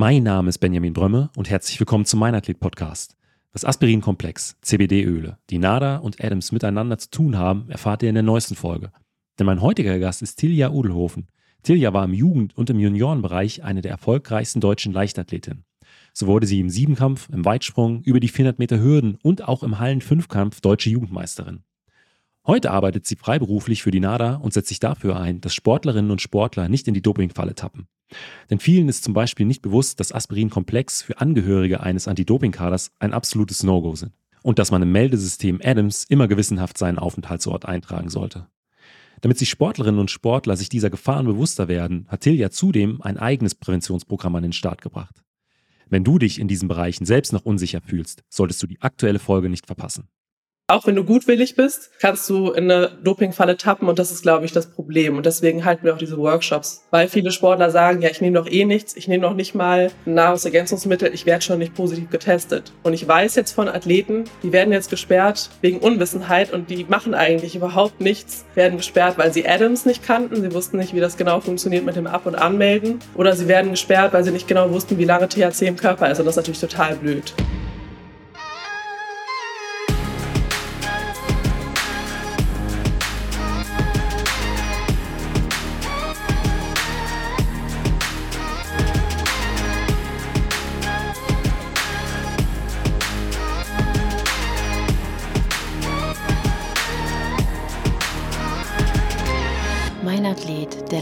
Mein Name ist Benjamin Brömme und herzlich willkommen zum Meinathlet Podcast. Das Aspirinkomplex, CBD-Öle, die NADA und Adams miteinander zu tun haben, erfahrt ihr in der neuesten Folge. Denn mein heutiger Gast ist Tilja Udelhofen. Tilja war im Jugend- und im Juniorenbereich eine der erfolgreichsten deutschen Leichtathletinnen. So wurde sie im Siebenkampf, im Weitsprung, über die 400 Meter Hürden und auch im Hallen-Fünfkampf deutsche Jugendmeisterin. Heute arbeitet sie freiberuflich für die NADA und setzt sich dafür ein, dass Sportlerinnen und Sportler nicht in die Dopingfalle tappen. Denn vielen ist zum Beispiel nicht bewusst, dass Aspirin-Komplex für Angehörige eines Anti-Doping-Kaders ein absolutes No-Go sind. Und dass man im Meldesystem Adams immer gewissenhaft seinen Aufenthaltsort eintragen sollte. Damit sich Sportlerinnen und Sportler sich dieser Gefahren bewusster werden, hat Tilja zudem ein eigenes Präventionsprogramm an den Start gebracht. Wenn du dich in diesen Bereichen selbst noch unsicher fühlst, solltest du die aktuelle Folge nicht verpassen. Auch wenn du gutwillig bist, kannst du in eine Dopingfalle tappen und das ist, glaube ich, das Problem. Und deswegen halten wir auch diese Workshops, weil viele Sportler sagen, ja, ich nehme doch eh nichts, ich nehme noch nicht mal Nahrungsergänzungsmittel, ich werde schon nicht positiv getestet. Und ich weiß jetzt von Athleten, die werden jetzt gesperrt wegen Unwissenheit und die machen eigentlich überhaupt nichts, werden gesperrt, weil sie Adams nicht kannten, sie wussten nicht, wie das genau funktioniert mit dem Ab- und Anmelden. Oder sie werden gesperrt, weil sie nicht genau wussten, wie lange THC im Körper ist und das ist natürlich total blöd.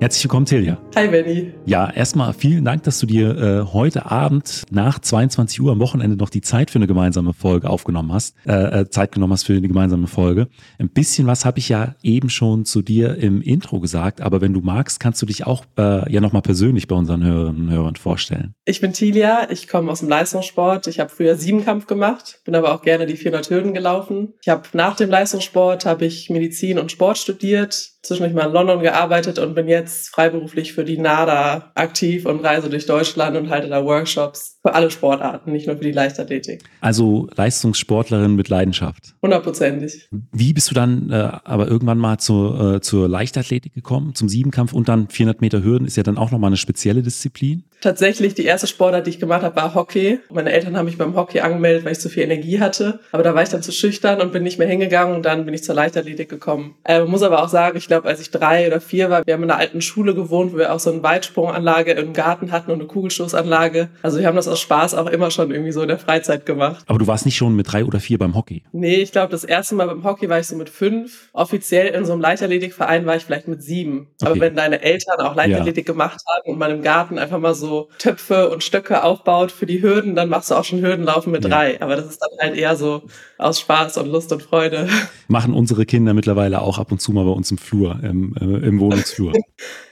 Herzlich willkommen, Tilja. Hi, Benny. Ja, erstmal vielen Dank, dass du dir äh, heute Abend nach 22 Uhr am Wochenende noch die Zeit für eine gemeinsame Folge aufgenommen hast, äh, äh, Zeit genommen hast für eine gemeinsame Folge. Ein bisschen was habe ich ja eben schon zu dir im Intro gesagt, aber wenn du magst, kannst du dich auch äh, ja nochmal persönlich bei unseren Hörerinnen und Hörern vorstellen. Ich bin Tilja, ich komme aus dem Leistungssport. Ich habe früher Siebenkampf gemacht, bin aber auch gerne die 400 Hürden gelaufen. Ich habe nach dem Leistungssport habe ich Medizin und Sport studiert, zwischendurch mal in London gearbeitet und bin jetzt freiberuflich für die NADA aktiv und reise durch Deutschland und halte da Workshops für alle Sportarten, nicht nur für die Leichtathletik. Also Leistungssportlerin mit Leidenschaft. Hundertprozentig. Wie bist du dann äh, aber irgendwann mal zur, äh, zur Leichtathletik gekommen, zum Siebenkampf und dann 400 Meter Hürden ist ja dann auch nochmal eine spezielle Disziplin? Tatsächlich, die erste Sportart, die ich gemacht habe, war Hockey. Meine Eltern haben mich beim Hockey angemeldet, weil ich zu viel Energie hatte. Aber da war ich dann zu schüchtern und bin nicht mehr hingegangen und dann bin ich zur Leichtathletik gekommen. Äh, muss aber auch sagen, ich glaube, als ich drei oder vier war, wir haben in einer alten Schule gewohnt, wo wir auch so eine Weitsprunganlage im Garten hatten und eine Kugelstoßanlage. Also wir haben das aus Spaß auch immer schon irgendwie so in der Freizeit gemacht. Aber du warst nicht schon mit drei oder vier beim Hockey? Nee, ich glaube, das erste Mal beim Hockey war ich so mit fünf. Offiziell in so einem Leichtathletikverein war ich vielleicht mit sieben. Okay. Aber wenn deine Eltern auch Leichtathletik ja. gemacht haben und man im Garten einfach mal so Töpfe und Stöcke aufbaut für die Hürden, dann machst du auch schon Hürdenlaufen mit ja. drei. Aber das ist dann halt eher so aus Spaß und Lust und Freude. Machen unsere Kinder mittlerweile auch ab und zu mal bei uns im Flur, im, äh, im Wohnungsflur.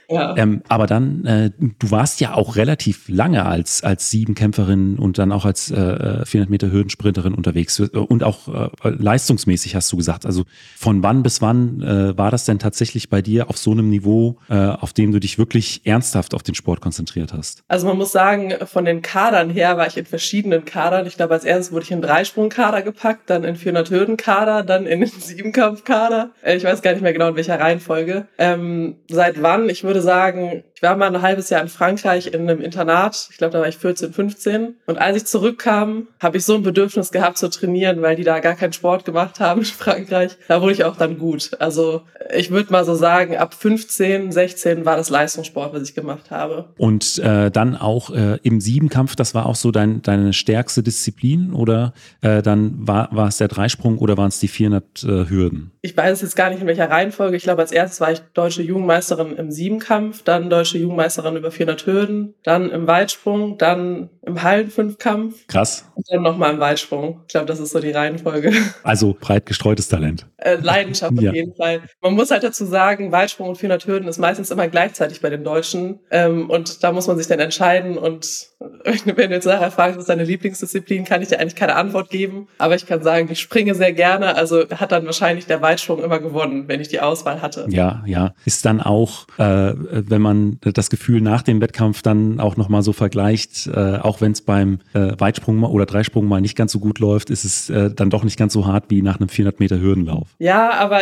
Ja. Ähm, aber dann, äh, du warst ja auch relativ lange als, als Siebenkämpferin und dann auch als äh, 400 äh, Meter Hürdensprinterin unterwegs und auch äh, leistungsmäßig hast du gesagt. Also von wann bis wann äh, war das denn tatsächlich bei dir auf so einem Niveau, äh, auf dem du dich wirklich ernsthaft auf den Sport konzentriert hast? Also man muss sagen, von den Kadern her war ich in verschiedenen Kadern. Ich glaube, als erstes wurde ich in Dreisprungkader gepackt, dann in 400 Hürdenkader, dann in den Siebenkampfkader. Ich weiß gar nicht mehr genau in welcher Reihenfolge. Ähm, seit wann? Ich würde würde sagen, ich war mal ein halbes Jahr in Frankreich in einem Internat. Ich glaube, da war ich 14, 15. Und als ich zurückkam, habe ich so ein Bedürfnis gehabt zu trainieren, weil die da gar keinen Sport gemacht haben in Frankreich. Da wurde ich auch dann gut. Also ich würde mal so sagen, ab 15, 16 war das Leistungssport, was ich gemacht habe. Und äh, dann auch äh, im Siebenkampf, das war auch so dein, deine stärkste Disziplin? Oder äh, dann war, war es der Dreisprung oder waren es die 400 äh, Hürden? Ich weiß jetzt gar nicht, in welcher Reihenfolge. Ich glaube, als erstes war ich deutsche Jugendmeisterin im Siebenkampf, dann deutsche deutsche Jugendmeisterin über 400 Hürden, dann im Weitsprung, dann im Hallenfünfkampf. Krass. Und dann nochmal im Weitsprung. Ich glaube, das ist so die Reihenfolge. Also breit gestreutes Talent. Äh, Leidenschaft ja. auf jeden Fall. Man muss halt dazu sagen, Weitsprung und 400 Hürden ist meistens immer gleichzeitig bei den Deutschen. Ähm, und da muss man sich dann entscheiden. Und wenn du jetzt nachher fragst, was ist deine Lieblingsdisziplin, kann ich dir eigentlich keine Antwort geben. Aber ich kann sagen, ich springe sehr gerne. Also hat dann wahrscheinlich der Weitsprung immer gewonnen, wenn ich die Auswahl hatte. Ja, ja. Ist dann auch, äh, wenn man das Gefühl nach dem Wettkampf dann auch nochmal so vergleicht, äh, auch wenn es beim äh, Weitsprung oder Dreisprung mal nicht ganz so gut läuft, ist es äh, dann doch nicht ganz so hart wie nach einem 400 Meter Hürdenlauf. Ja, aber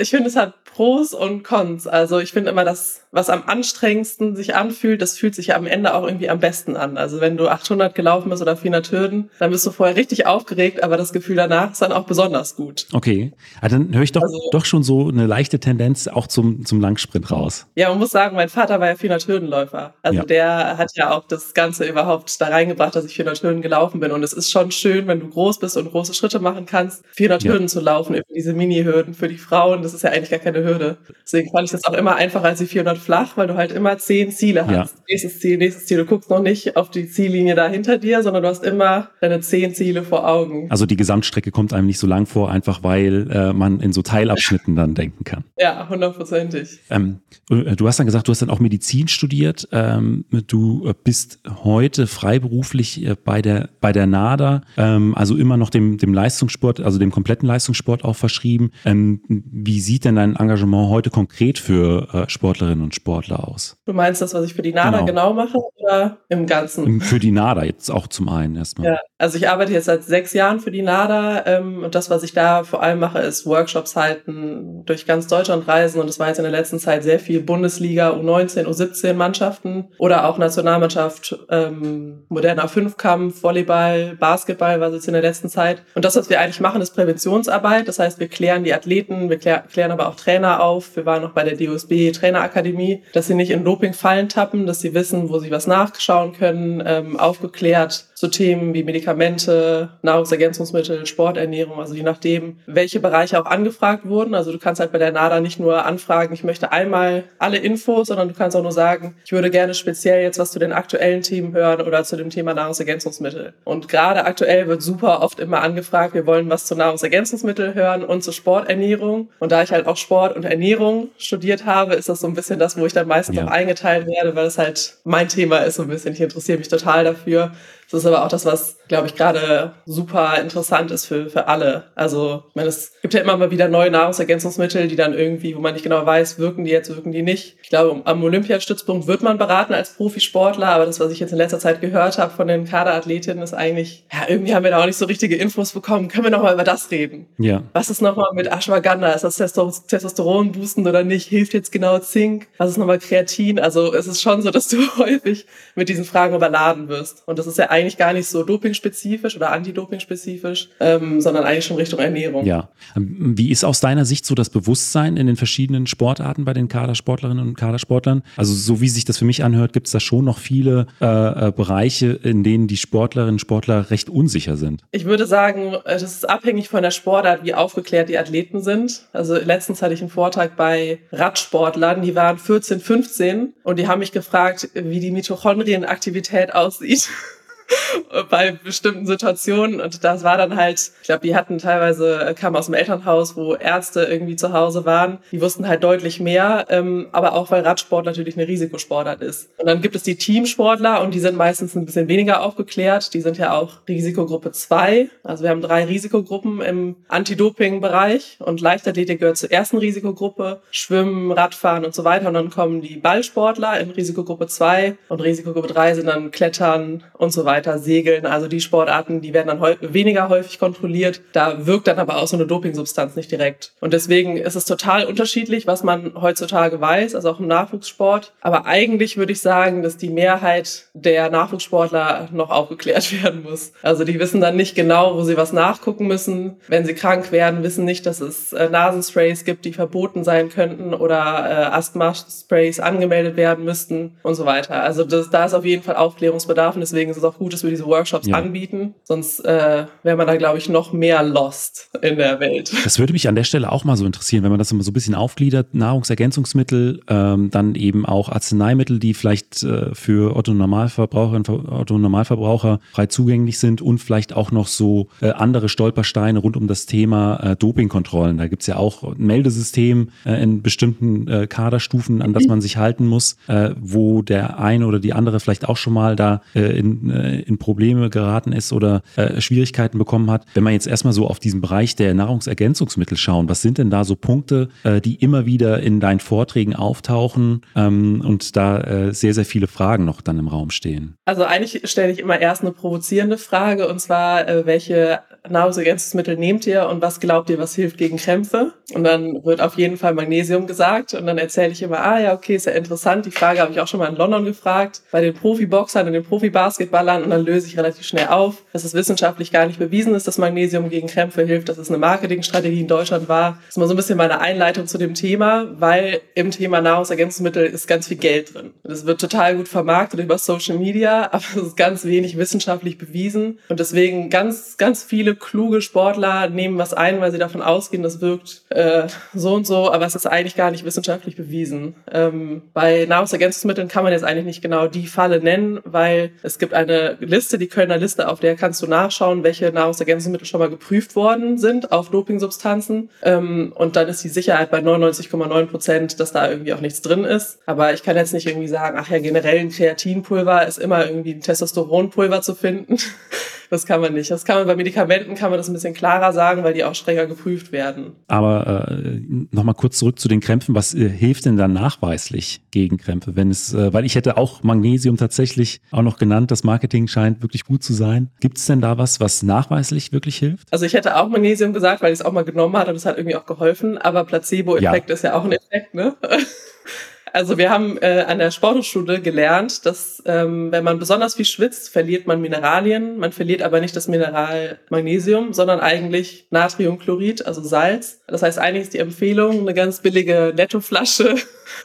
ich finde, es hat Pros und Cons. Also ich finde immer, das, was am anstrengendsten sich anfühlt, das fühlt sich ja am Ende auch irgendwie am besten an. Also wenn du 800 gelaufen bist oder 400 Hürden, dann bist du vorher richtig aufgeregt, aber das Gefühl danach ist dann auch besonders gut. Okay, also dann höre ich doch, also, doch schon so eine leichte Tendenz auch zum, zum Langsprint raus. Ja, man muss sagen, mein Vater war ja 400 Hürdenläufer. Also ja. der hat ja auch das Ganze überhaupt da reingebracht, dass ich 400 Hürden gelaufen bin. Und es ist schon schön, wenn du groß bist und große Schritte machen kannst, 400 ja. Hürden zu laufen, über diese Mini-Hürden für die Frauen. Das ist ja eigentlich gar keine Hürde. Deswegen fand ich das auch immer einfacher als die 400 flach, weil du halt immer zehn Ziele hast. Ja. Nächstes Ziel, nächstes Ziel. Du guckst noch nicht auf die Ziellinie da hinter dir, sondern du hast immer deine zehn Ziele vor Augen. Also die Gesamtstrecke kommt einem nicht so lang vor, einfach weil äh, man in so Teilabschnitten dann denken kann. Ja, hundertprozentig. Ähm, äh, du hast dann gesagt, du hast dann auch Medizin studiert. Ähm, du äh, bist heute freiberuflich äh, bei der, bei der NADA, ähm, also immer noch dem, dem Leistungssport, also dem kompletten Leistungssport auch verschrieben. Ähm, wie sieht denn dein Engagement heute konkret für äh, Sportlerinnen und Sportler aus? Du meinst das, was ich für die NADA genau, genau mache oder im Ganzen? Für die NADA jetzt auch zum einen erstmal. Ja, also ich arbeite jetzt seit sechs Jahren für die NADA ähm, und das, was ich da vor allem mache, ist Workshops halten, durch ganz Deutschland reisen und das war jetzt in der letzten Zeit sehr viel Bundesliga, U19, U17 Mannschaften oder auch Nationalmannschaft, ähm, moderner Fünfkampf, Volleyball, Basketball war es jetzt in der letzten Zeit. Und das, was wir eigentlich machen, ist Präventionsarbeit. Das heißt, wir klären die Athleten, wir klär, klären aber auch Trainer auf. Wir waren noch bei der DOSB Trainerakademie, dass sie nicht in Dopingfallen tappen, dass sie wissen, wo sie was nachschauen können, ähm, aufgeklärt zu Themen wie Medikamente, Nahrungsergänzungsmittel, Sporternährung, also je nachdem, welche Bereiche auch angefragt wurden. Also du kannst halt bei der NADA nicht nur anfragen, ich möchte einmal alle Infos, sondern du kannst auch nur sagen, ich würde gerne speziell jetzt was zu den aktuellen Themen hören oder zu dem Thema Nahrungsergänzungsmittel. Und gerade aktuell wird super oft immer angefragt, wir wollen was zu Nahrungsergänzungsmittel hören und zu Sporternährung. Und da ich halt auch Sport und Ernährung studiert habe, ist das so ein bisschen das, wo ich dann meistens ja. auch eingeteilt werde, weil es halt mein Thema ist so ein bisschen. Ich interessiere mich total dafür. Das ist aber auch das, was, glaube ich, gerade super interessant ist für, für alle. Also, ich meine, es gibt ja immer mal wieder neue Nahrungsergänzungsmittel, die dann irgendwie, wo man nicht genau weiß, wirken die jetzt, wirken die nicht. Ich glaube, am Olympiastützpunkt wird man beraten als Profisportler, aber das, was ich jetzt in letzter Zeit gehört habe von den Kaderathletinnen, ist eigentlich, ja, irgendwie haben wir da auch nicht so richtige Infos bekommen. Können wir nochmal über das reden? Ja. Was ist nochmal mit Ashwagandha? Ist das Testosteron boostend oder nicht? Hilft jetzt genau Zink? Was ist nochmal Kreatin? Also, es ist schon so, dass du häufig mit diesen Fragen überladen wirst. Und das ist ja eigentlich eigentlich gar nicht so dopingspezifisch oder antidoping-spezifisch, ähm, sondern eigentlich schon Richtung Ernährung. Ja. Ähm, wie ist aus deiner Sicht so das Bewusstsein in den verschiedenen Sportarten bei den Kadersportlerinnen und Kadersportlern? Also so wie sich das für mich anhört, gibt es da schon noch viele äh, äh, Bereiche, in denen die Sportlerinnen und Sportler recht unsicher sind. Ich würde sagen, äh, das ist abhängig von der Sportart, wie aufgeklärt die Athleten sind. Also letztens hatte ich einen Vortrag bei Radsportlern, die waren 14, 15 und die haben mich gefragt, wie die Mitochondrienaktivität aussieht. bei bestimmten Situationen. Und das war dann halt, ich glaube, die hatten teilweise, äh, kamen aus dem Elternhaus, wo Ärzte irgendwie zu Hause waren. Die wussten halt deutlich mehr, ähm, aber auch weil Radsport natürlich eine Risikosportart ist. Und dann gibt es die Teamsportler und die sind meistens ein bisschen weniger aufgeklärt. Die sind ja auch Risikogruppe 2. Also wir haben drei Risikogruppen im Anti-Doping-Bereich und Leichtathletik gehört zur ersten Risikogruppe, Schwimmen, Radfahren und so weiter. Und dann kommen die Ballsportler in Risikogruppe 2 und Risikogruppe 3 sind dann Klettern und so weiter weiter, Segeln, also die Sportarten, die werden dann weniger häufig kontrolliert. Da wirkt dann aber auch so eine Dopingsubstanz nicht direkt. Und deswegen ist es total unterschiedlich, was man heutzutage weiß, also auch im Nachwuchssport. Aber eigentlich würde ich sagen, dass die Mehrheit der Nachwuchssportler noch aufgeklärt werden muss. Also die wissen dann nicht genau, wo sie was nachgucken müssen. Wenn sie krank werden, wissen nicht, dass es äh, Nasensprays gibt, die verboten sein könnten oder äh, Asthma-Sprays angemeldet werden müssten und so weiter. Also das, da ist auf jeden Fall Aufklärungsbedarf und deswegen ist es auch gut, dass wir diese Workshops ja. anbieten. Sonst äh, wäre man da, glaube ich, noch mehr lost in der Welt. Das würde mich an der Stelle auch mal so interessieren, wenn man das immer so ein bisschen aufgliedert. Nahrungsergänzungsmittel, ähm, dann eben auch Arzneimittel, die vielleicht äh, für Otto-Normalverbraucherinnen, Otto-Normalverbraucher frei zugänglich sind und vielleicht auch noch so äh, andere Stolpersteine rund um das Thema äh, Dopingkontrollen. Da gibt es ja auch ein Meldesystem äh, in bestimmten äh, Kaderstufen, an das man sich halten muss, wo der eine oder die andere vielleicht auch schon mal da in, in Probleme geraten ist oder äh, Schwierigkeiten bekommen hat. Wenn man jetzt erstmal so auf diesen Bereich der Nahrungsergänzungsmittel schauen, was sind denn da so Punkte, äh, die immer wieder in deinen Vorträgen auftauchen ähm, und da äh, sehr, sehr viele Fragen noch dann im Raum stehen? Also eigentlich stelle ich immer erst eine provozierende Frage und zwar, äh, welche Nahrungsergänzungsmittel nehmt ihr und was glaubt ihr, was hilft gegen Krämpfe? Und dann wird auf jeden Fall Magnesium gesagt und dann erzähle ich immer, ah ja, okay, ist ja interessant. Die Frage habe ich auch schon mal in London gefragt, bei den Profiboxern und den Profibasketballern und dann löse ich relativ schnell auf, dass es wissenschaftlich gar nicht bewiesen ist, dass Magnesium gegen Krämpfe hilft, dass es eine Marketingstrategie in Deutschland war. Das ist mal so ein bisschen meine Einleitung zu dem Thema, weil im Thema Nahrungsergänzungsmittel ist ganz viel Geld drin. Das wird total gut vermarktet über Social Media, aber es ist ganz wenig wissenschaftlich bewiesen und deswegen ganz, ganz viele kluge Sportler nehmen was ein, weil sie davon ausgehen, das wirkt äh, so und so, aber es ist eigentlich gar nicht wissenschaftlich bewiesen. Ähm, bei Nahrungsergänzungsmitteln kann man jetzt eigentlich nicht genau die Falle nennen, weil es gibt eine Liste, die Kölner Liste, auf der kannst du nachschauen, welche Nahrungsergänzungsmittel schon mal geprüft worden sind auf Dopingsubstanzen. Ähm, und dann ist die Sicherheit bei 99,9 Prozent, dass da irgendwie auch nichts drin ist. Aber ich kann jetzt nicht irgendwie sagen, ach ja, generell ein Kreatinpulver ist immer irgendwie ein Testosteronpulver zu finden. Das kann man nicht. Das kann man bei Medikamenten kann man das ein bisschen klarer sagen, weil die auch strenger geprüft werden. Aber äh, nochmal kurz zurück zu den Krämpfen. Was äh, hilft denn dann nachweislich gegen Krämpfe? Wenn es, äh, weil ich hätte auch Magnesium tatsächlich auch noch genannt. Das Marketing scheint wirklich gut zu sein. Gibt es denn da was, was nachweislich wirklich hilft? Also ich hätte auch Magnesium gesagt, weil ich es auch mal genommen hatte und es hat irgendwie auch geholfen. Aber Placebo-Effekt ja. ist ja auch ein Effekt, ne? Also wir haben äh, an der Sporthochschule gelernt, dass ähm, wenn man besonders viel schwitzt, verliert man Mineralien. Man verliert aber nicht das Mineral Magnesium, sondern eigentlich Natriumchlorid, also Salz. Das heißt, eigentlich ist die Empfehlung eine ganz billige Nettoflasche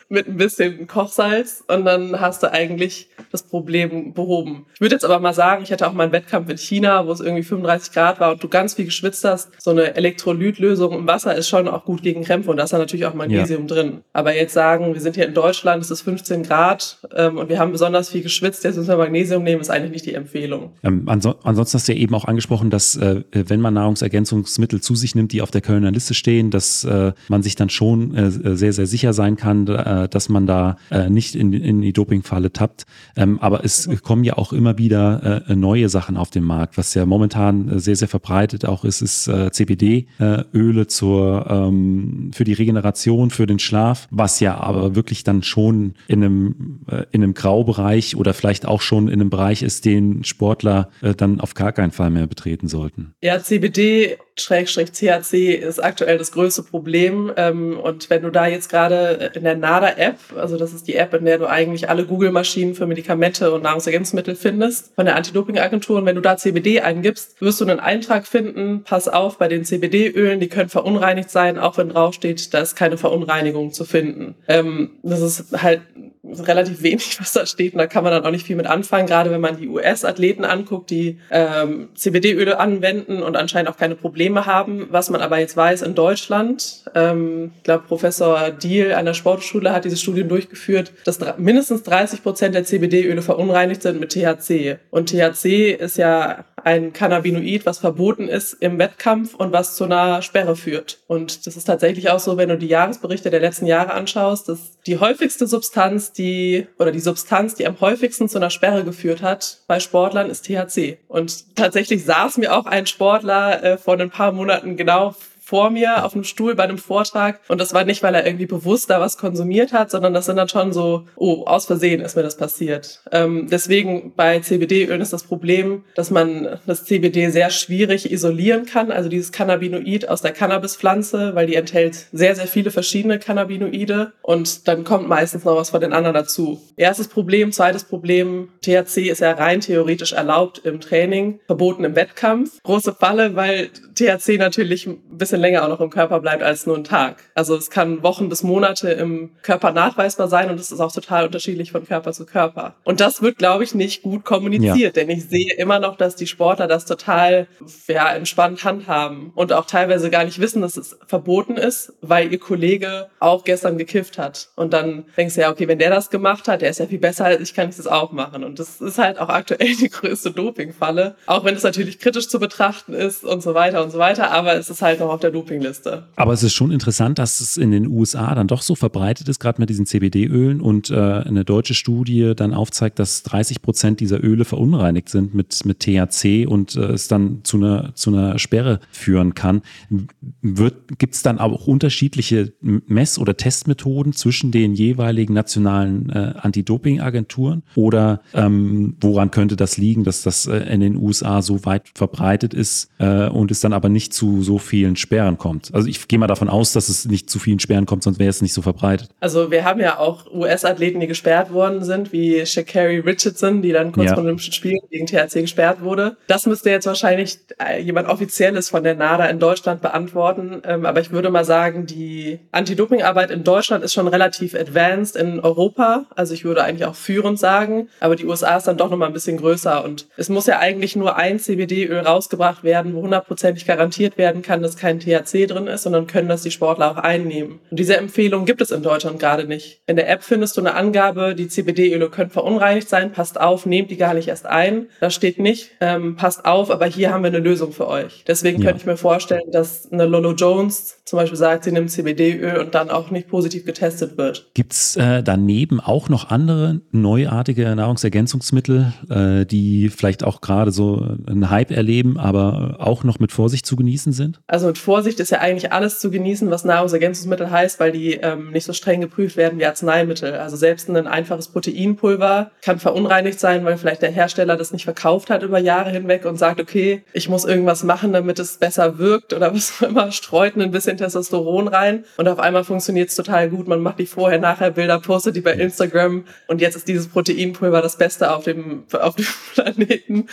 mit ein bisschen Kochsalz und dann hast du eigentlich das Problem behoben. Ich würde jetzt aber mal sagen, ich hatte auch mal einen Wettkampf in China, wo es irgendwie 35 Grad war und du ganz viel geschwitzt hast. So eine Elektrolytlösung im Wasser ist schon auch gut gegen Krämpfe und da ist da natürlich auch Magnesium ja. drin. Aber jetzt sagen, wir sind hier in Deutschland, es ist 15 Grad ähm, und wir haben besonders viel geschwitzt, jetzt müssen wir Magnesium nehmen, ist eigentlich nicht die Empfehlung. Ähm, anso ansonsten hast du ja eben auch angesprochen, dass äh, wenn man Nahrungsergänzungsmittel zu sich nimmt, die auf der Kölner Liste stehen, dass äh, man sich dann schon äh, sehr, sehr sicher sein kann, äh, dass man da äh, nicht in, in die Dopingfalle tappt. Ähm, aber es kommen ja auch immer wieder äh, neue Sachen auf den Markt. Was ja momentan sehr, sehr verbreitet auch ist, ist äh, CBD-Öle zur ähm, für die Regeneration, für den Schlaf, was ja aber wirklich dann schon in einem, äh, in einem Graubereich oder vielleicht auch schon in einem Bereich ist, den Sportler äh, dann auf gar keinen Fall mehr betreten sollten. Ja, CBD Schrägstrich THC ist aktuell das größte Problem. Ähm, und wenn du da jetzt gerade in der NADA-App, also das ist die App, in der du eigentlich alle Google-Maschinen für Medikamente und Nahrungsergänzungsmittel findest, von der Anti-Doping-Agentur, und wenn du da CBD eingibst, wirst du einen Eintrag finden, pass auf, bei den CBD-Ölen, die können verunreinigt sein, auch wenn draufsteht, da ist keine Verunreinigung zu finden. Ähm, das ist halt relativ wenig, was da steht. Und da kann man dann auch nicht viel mit anfangen, gerade wenn man die US-Athleten anguckt, die ähm, CBD-Öle anwenden und anscheinend auch keine Probleme haben. Was man aber jetzt weiß in Deutschland, ähm, ich glaube, Professor Deal an der Sportschule hat diese Studien durchgeführt, dass mindestens 30 Prozent der CBD-Öle verunreinigt sind mit THC. Und THC ist ja ein Cannabinoid, was verboten ist im Wettkampf und was zu einer Sperre führt. Und das ist tatsächlich auch so, wenn du die Jahresberichte der letzten Jahre anschaust, dass die häufigste Substanz, die oder die Substanz, die am häufigsten zu einer Sperre geführt hat bei Sportlern, ist THC. Und tatsächlich saß mir auch ein Sportler äh, vor ein paar Monaten genau vor mir auf einem Stuhl bei einem Vortrag. Und das war nicht, weil er irgendwie bewusst da was konsumiert hat, sondern das sind dann schon so, oh, aus Versehen ist mir das passiert. Ähm, deswegen bei CBD-Ölen ist das Problem, dass man das CBD sehr schwierig isolieren kann, also dieses Cannabinoid aus der Cannabispflanze, weil die enthält sehr, sehr viele verschiedene Cannabinoide und dann kommt meistens noch was von den anderen dazu. Erstes Problem, zweites Problem, THC ist ja rein theoretisch erlaubt im Training, verboten im Wettkampf. Große Falle, weil THC natürlich ein bisschen bisschen länger auch noch im Körper bleibt als nur ein Tag. Also es kann Wochen bis Monate im Körper nachweisbar sein und es ist auch total unterschiedlich von Körper zu Körper. Und das wird, glaube ich, nicht gut kommuniziert, ja. denn ich sehe immer noch, dass die Sportler das total ja, entspannt handhaben und auch teilweise gar nicht wissen, dass es verboten ist, weil ihr Kollege auch gestern gekifft hat. Und dann denkst du ja, okay, wenn der das gemacht hat, der ist ja viel besser als ich, kann ich das auch machen. Und das ist halt auch aktuell die größte Dopingfalle, auch wenn es natürlich kritisch zu betrachten ist und so weiter und so weiter, aber es ist halt noch auf der der Dopingliste. Aber es ist schon interessant, dass es in den USA dann doch so verbreitet ist, gerade mit diesen CBD-Ölen und äh, eine deutsche Studie dann aufzeigt, dass 30 Prozent dieser Öle verunreinigt sind mit, mit THC und äh, es dann zu einer, zu einer Sperre führen kann. Gibt es dann auch unterschiedliche Mess- oder Testmethoden zwischen den jeweiligen nationalen äh, Anti-Doping-Agenturen? Oder ähm, woran könnte das liegen, dass das äh, in den USA so weit verbreitet ist äh, und es dann aber nicht zu so vielen Sperren kommt? Also ich gehe mal davon aus, dass es nicht zu vielen Sperren kommt, sonst wäre es nicht so verbreitet. Also wir haben ja auch US-Athleten, die gesperrt worden sind, wie Shakari Richardson, die dann kurz ja. vor den Olympischen Spielen gegen THC gesperrt wurde. Das müsste jetzt wahrscheinlich äh, jemand Offizielles von der NADA in Deutschland beantworten. Ähm, aber ich würde mal sagen, die Anti-Doping-Arbeit in Deutschland ist schon relativ advanced in Europa. Also ich würde eigentlich auch führend sagen. Aber die USA ist dann doch nochmal ein bisschen größer. Und es muss ja eigentlich nur ein CBD-Öl rausgebracht werden, wo hundertprozentig garantiert werden kann, dass kein THC drin ist. Dann können das die Sportler auch einnehmen. Und diese Empfehlung gibt es in Deutschland gerade nicht. In der App findest du eine Angabe, die CBD-Öle können verunreinigt sein. Passt auf, nehmt die gar nicht erst ein. Da steht nicht, ähm, passt auf, aber hier haben wir eine Lösung für euch. Deswegen ja. könnte ich mir vorstellen, dass eine Lolo Jones zum Beispiel sagt, sie nimmt CBD-Öl und dann auch nicht positiv getestet wird. Gibt es äh, daneben auch noch andere neuartige Nahrungsergänzungsmittel, äh, die vielleicht auch gerade so einen Hype erleben, aber auch noch mit Vorsicht zu genießen sind? Also mit Vorsicht ist ja eigentlich alles zu genießen, was Nahrungsergänzungsmittel heißt, weil die ähm, nicht so streng geprüft werden wie Arzneimittel. Also selbst ein einfaches Proteinpulver kann verunreinigt sein, weil vielleicht der Hersteller das nicht verkauft hat über Jahre hinweg und sagt, okay, ich muss irgendwas machen, damit es besser wirkt oder was auch immer, streut ein bisschen Testosteron rein und auf einmal funktioniert es total gut. Man macht die Vorher-Nachher-Bilder, postet die bei Instagram und jetzt ist dieses Proteinpulver das Beste auf dem, auf dem Planeten.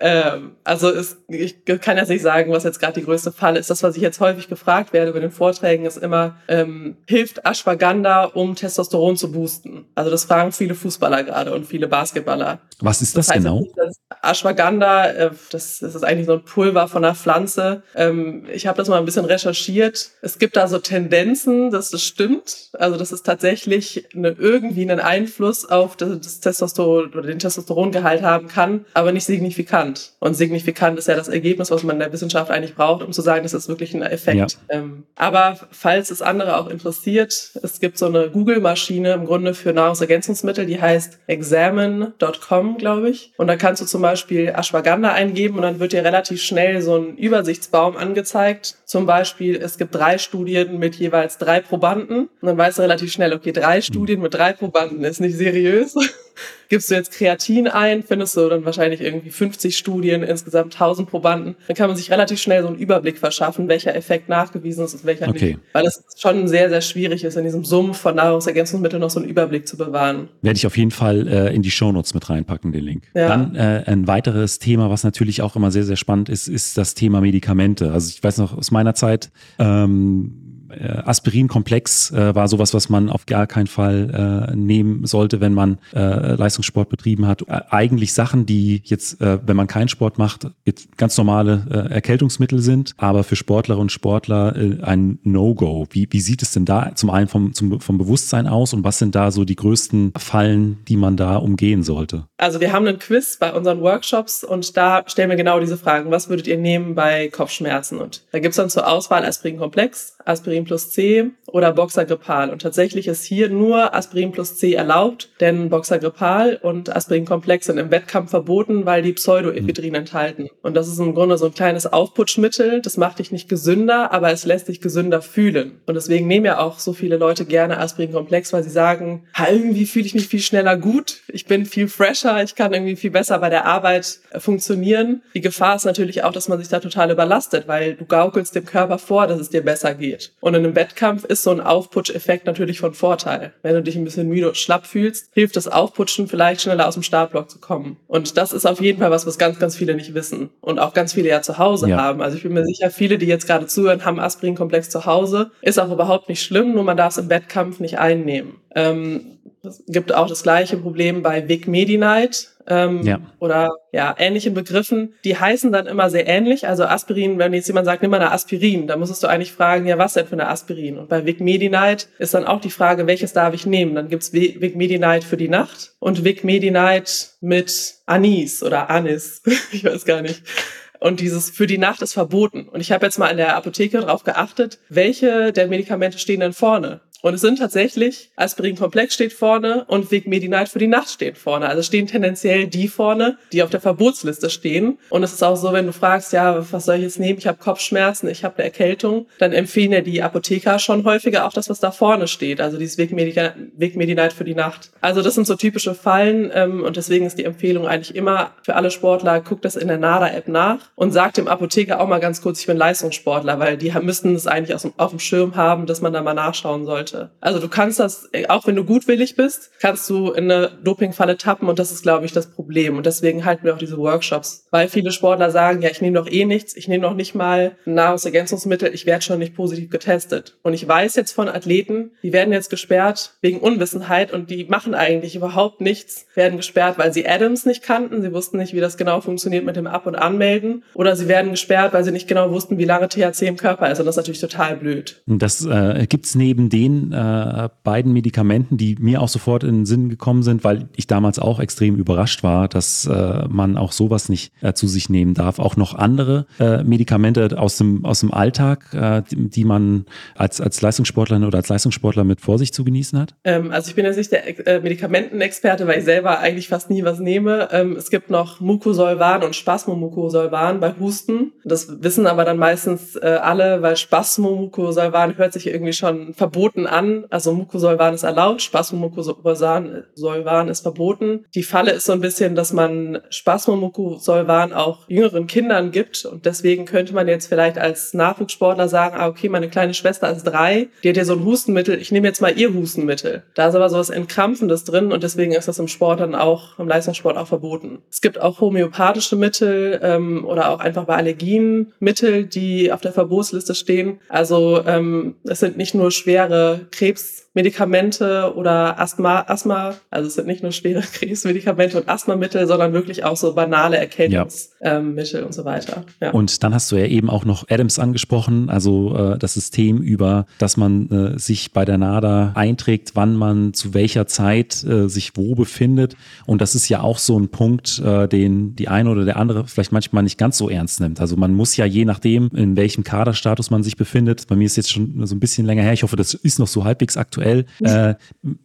Ähm, also es, ich kann jetzt nicht sagen, was jetzt gerade die größte Falle ist. Das, was ich jetzt häufig gefragt werde über den Vorträgen, ist immer, ähm, hilft Ashwagandha, um Testosteron zu boosten? Also das fragen viele Fußballer gerade und viele Basketballer. Was ist das, das heißt, genau? Das Ashwagandha, äh, das, das ist eigentlich so ein Pulver von einer Pflanze. Ähm, ich habe das mal ein bisschen recherchiert. Es gibt da so Tendenzen, dass das stimmt. Also das ist tatsächlich eine, irgendwie einen Einfluss auf das, das Testosteron oder den Testosterongehalt haben kann, aber nicht signifikant signifikant. Und signifikant ist ja das Ergebnis, was man in der Wissenschaft eigentlich braucht, um zu sagen, das ist wirklich ein Effekt. Ja. Ähm, aber falls es andere auch interessiert, es gibt so eine Google-Maschine im Grunde für Nahrungsergänzungsmittel, die heißt examine.com, glaube ich. Und da kannst du zum Beispiel Ashwagandha eingeben und dann wird dir relativ schnell so ein Übersichtsbaum angezeigt. Zum Beispiel, es gibt drei Studien mit jeweils drei Probanden. Und dann weißt du relativ schnell, okay, drei Studien mit drei Probanden ist nicht seriös. Gibst du jetzt Kreatin ein, findest du dann wahrscheinlich irgendwie 50 Studien, insgesamt 1000 Probanden. Dann kann man sich relativ schnell so einen Überblick verschaffen, welcher Effekt nachgewiesen ist und welcher okay. nicht. Weil es schon sehr, sehr schwierig ist, in diesem Sumpf von Nahrungsergänzungsmitteln noch so einen Überblick zu bewahren. Werde ich auf jeden Fall äh, in die Shownotes mit reinpacken, den Link. Ja. Dann äh, ein weiteres Thema, was natürlich auch immer sehr, sehr spannend ist, ist das Thema Medikamente. Also ich weiß noch aus meiner Zeit, ähm, äh, Aspirinkomplex äh, war sowas, was man auf gar keinen Fall äh, nehmen sollte, wenn man äh, Leistungssport betrieben hat. Äh, eigentlich Sachen, die jetzt, äh, wenn man keinen Sport macht, jetzt ganz normale äh, Erkältungsmittel sind, aber für Sportlerinnen und Sportler äh, ein No-Go. Wie, wie sieht es denn da zum einen vom, zum, vom Bewusstsein aus und was sind da so die größten Fallen, die man da umgehen sollte? Also wir haben einen Quiz bei unseren Workshops und da stellen wir genau diese Fragen. Was würdet ihr nehmen bei Kopfschmerzen? Und da gibt's dann zur Auswahl Aspirinkomplex, Aspirin plus C oder Boxagrippal. Und tatsächlich ist hier nur Aspirin plus C erlaubt, denn Boxagrippal und Aspirinkomplex sind im Wettkampf verboten, weil die Pseudoephedrin mhm. enthalten. Und das ist im Grunde so ein kleines Aufputschmittel. Das macht dich nicht gesünder, aber es lässt dich gesünder fühlen. Und deswegen nehmen ja auch so viele Leute gerne Aspirinkomplex, weil sie sagen, irgendwie fühle ich mich viel schneller gut. Ich bin viel fresher. Ich kann irgendwie viel besser bei der Arbeit äh, funktionieren. Die Gefahr ist natürlich auch, dass man sich da total überlastet, weil du gaukelst dem Körper vor, dass es dir besser geht. Und in einem Wettkampf ist so ein Aufputscheffekt natürlich von Vorteil. Wenn du dich ein bisschen müde und schlapp fühlst, hilft das Aufputschen vielleicht schneller aus dem Startblock zu kommen. Und das ist auf jeden Fall was, was ganz, ganz viele nicht wissen und auch ganz viele ja zu Hause ja. haben. Also ich bin mir sicher, viele, die jetzt gerade zuhören, haben Aspirinkomplex zu Hause. Ist auch überhaupt nicht schlimm, nur man darf es im Wettkampf nicht einnehmen. Ähm, es gibt auch das gleiche Problem bei Vic Medi-Night ähm, ja. oder ja, ähnlichen Begriffen. Die heißen dann immer sehr ähnlich. Also Aspirin, wenn jetzt jemand sagt, nimm mal eine Aspirin, dann musstest du eigentlich fragen, ja, was denn für eine Aspirin? Und bei Vic Medi-Night ist dann auch die Frage, welches darf ich nehmen? Dann gibt's Vic Medi-Night für die Nacht und Vic Medi-Night mit Anis oder Anis, ich weiß gar nicht. Und dieses für die Nacht ist verboten. Und ich habe jetzt mal in der Apotheke darauf geachtet, welche der Medikamente stehen denn vorne. Und es sind tatsächlich, Aspirin-Komplex steht vorne und Wegmedinite für die Nacht steht vorne. Also stehen tendenziell die vorne, die auf der Verbotsliste stehen. Und es ist auch so, wenn du fragst, ja, was soll ich jetzt nehmen? Ich habe Kopfschmerzen, ich habe eine Erkältung, dann empfehlen ja die Apotheker schon häufiger auch das, was da vorne steht. Also dieses Wegmedinite für die Nacht. Also das sind so typische Fallen ähm, und deswegen ist die Empfehlung eigentlich immer für alle Sportler, guckt das in der NADA-App nach und sagt dem Apotheker auch mal ganz kurz, ich bin Leistungssportler, weil die müssten es eigentlich auf dem Schirm haben, dass man da mal nachschauen sollte sollte. Also du kannst das, auch wenn du gutwillig bist, kannst du in eine Dopingfalle tappen und das ist, glaube ich, das Problem. Und deswegen halten wir auch diese Workshops, weil viele Sportler sagen, ja, ich nehme doch eh nichts, ich nehme noch nicht mal Nahrungsergänzungsmittel, ich werde schon nicht positiv getestet. Und ich weiß jetzt von Athleten, die werden jetzt gesperrt wegen Unwissenheit und die machen eigentlich überhaupt nichts, werden gesperrt, weil sie Adams nicht kannten, sie wussten nicht, wie das genau funktioniert mit dem Ab- und Anmelden oder sie werden gesperrt, weil sie nicht genau wussten, wie lange THC im Körper ist und das ist natürlich total blöd. Das äh, gibt's neben den äh, beiden Medikamenten, die mir auch sofort in den Sinn gekommen sind, weil ich damals auch extrem überrascht war, dass äh, man auch sowas nicht äh, zu sich nehmen darf. Auch noch andere äh, Medikamente aus dem, aus dem Alltag, äh, die, die, man als, als Leistungssportlerin oder als Leistungssportler mit Vorsicht zu genießen hat? Ähm, also ich bin jetzt nicht der äh, Medikamentenexperte, weil ich selber eigentlich fast nie was nehme. Ähm, es gibt noch Mucosolvan und Spasmomucosolvan bei Husten. Das wissen aber dann meistens alle, weil Spasmomucosolvan hört sich irgendwie schon verboten an. Also Mucosolvan ist erlaubt, Spasmomucosolvan ist verboten. Die Falle ist so ein bisschen, dass man Spasmomucosolvan auch jüngeren Kindern gibt und deswegen könnte man jetzt vielleicht als Nachwuchssportler sagen, ah, okay, meine kleine Schwester ist drei, die hat ja so ein Hustenmittel, ich nehme jetzt mal ihr Hustenmittel. Da ist aber sowas Entkrampfendes drin und deswegen ist das im Sport dann auch, im Leistungssport auch verboten. Es gibt auch homöopathische Mittel ähm, oder auch einfach bei Allergien Mittel, die auf der Verbotsliste stehen. Also ähm, es sind nicht nur schwere Krebs Krebsmedikamente oder Asthma, Asthma, also es sind nicht nur schwere Krebsmedikamente und Asthmamittel, sondern wirklich auch so banale Erkältungsmittel ja. und so weiter. Ja. Und dann hast du ja eben auch noch Adams angesprochen, also äh, das System über, dass man äh, sich bei der NADA einträgt, wann man zu welcher Zeit äh, sich wo befindet. Und das ist ja auch so ein Punkt, äh, den die eine oder der andere vielleicht manchmal nicht ganz so ernst nimmt. Also man muss ja je nachdem, in welchem Kaderstatus man sich befindet, bei mir ist jetzt schon so ein bisschen länger her, ich hoffe, das ist noch so halbwegs aktuell, äh,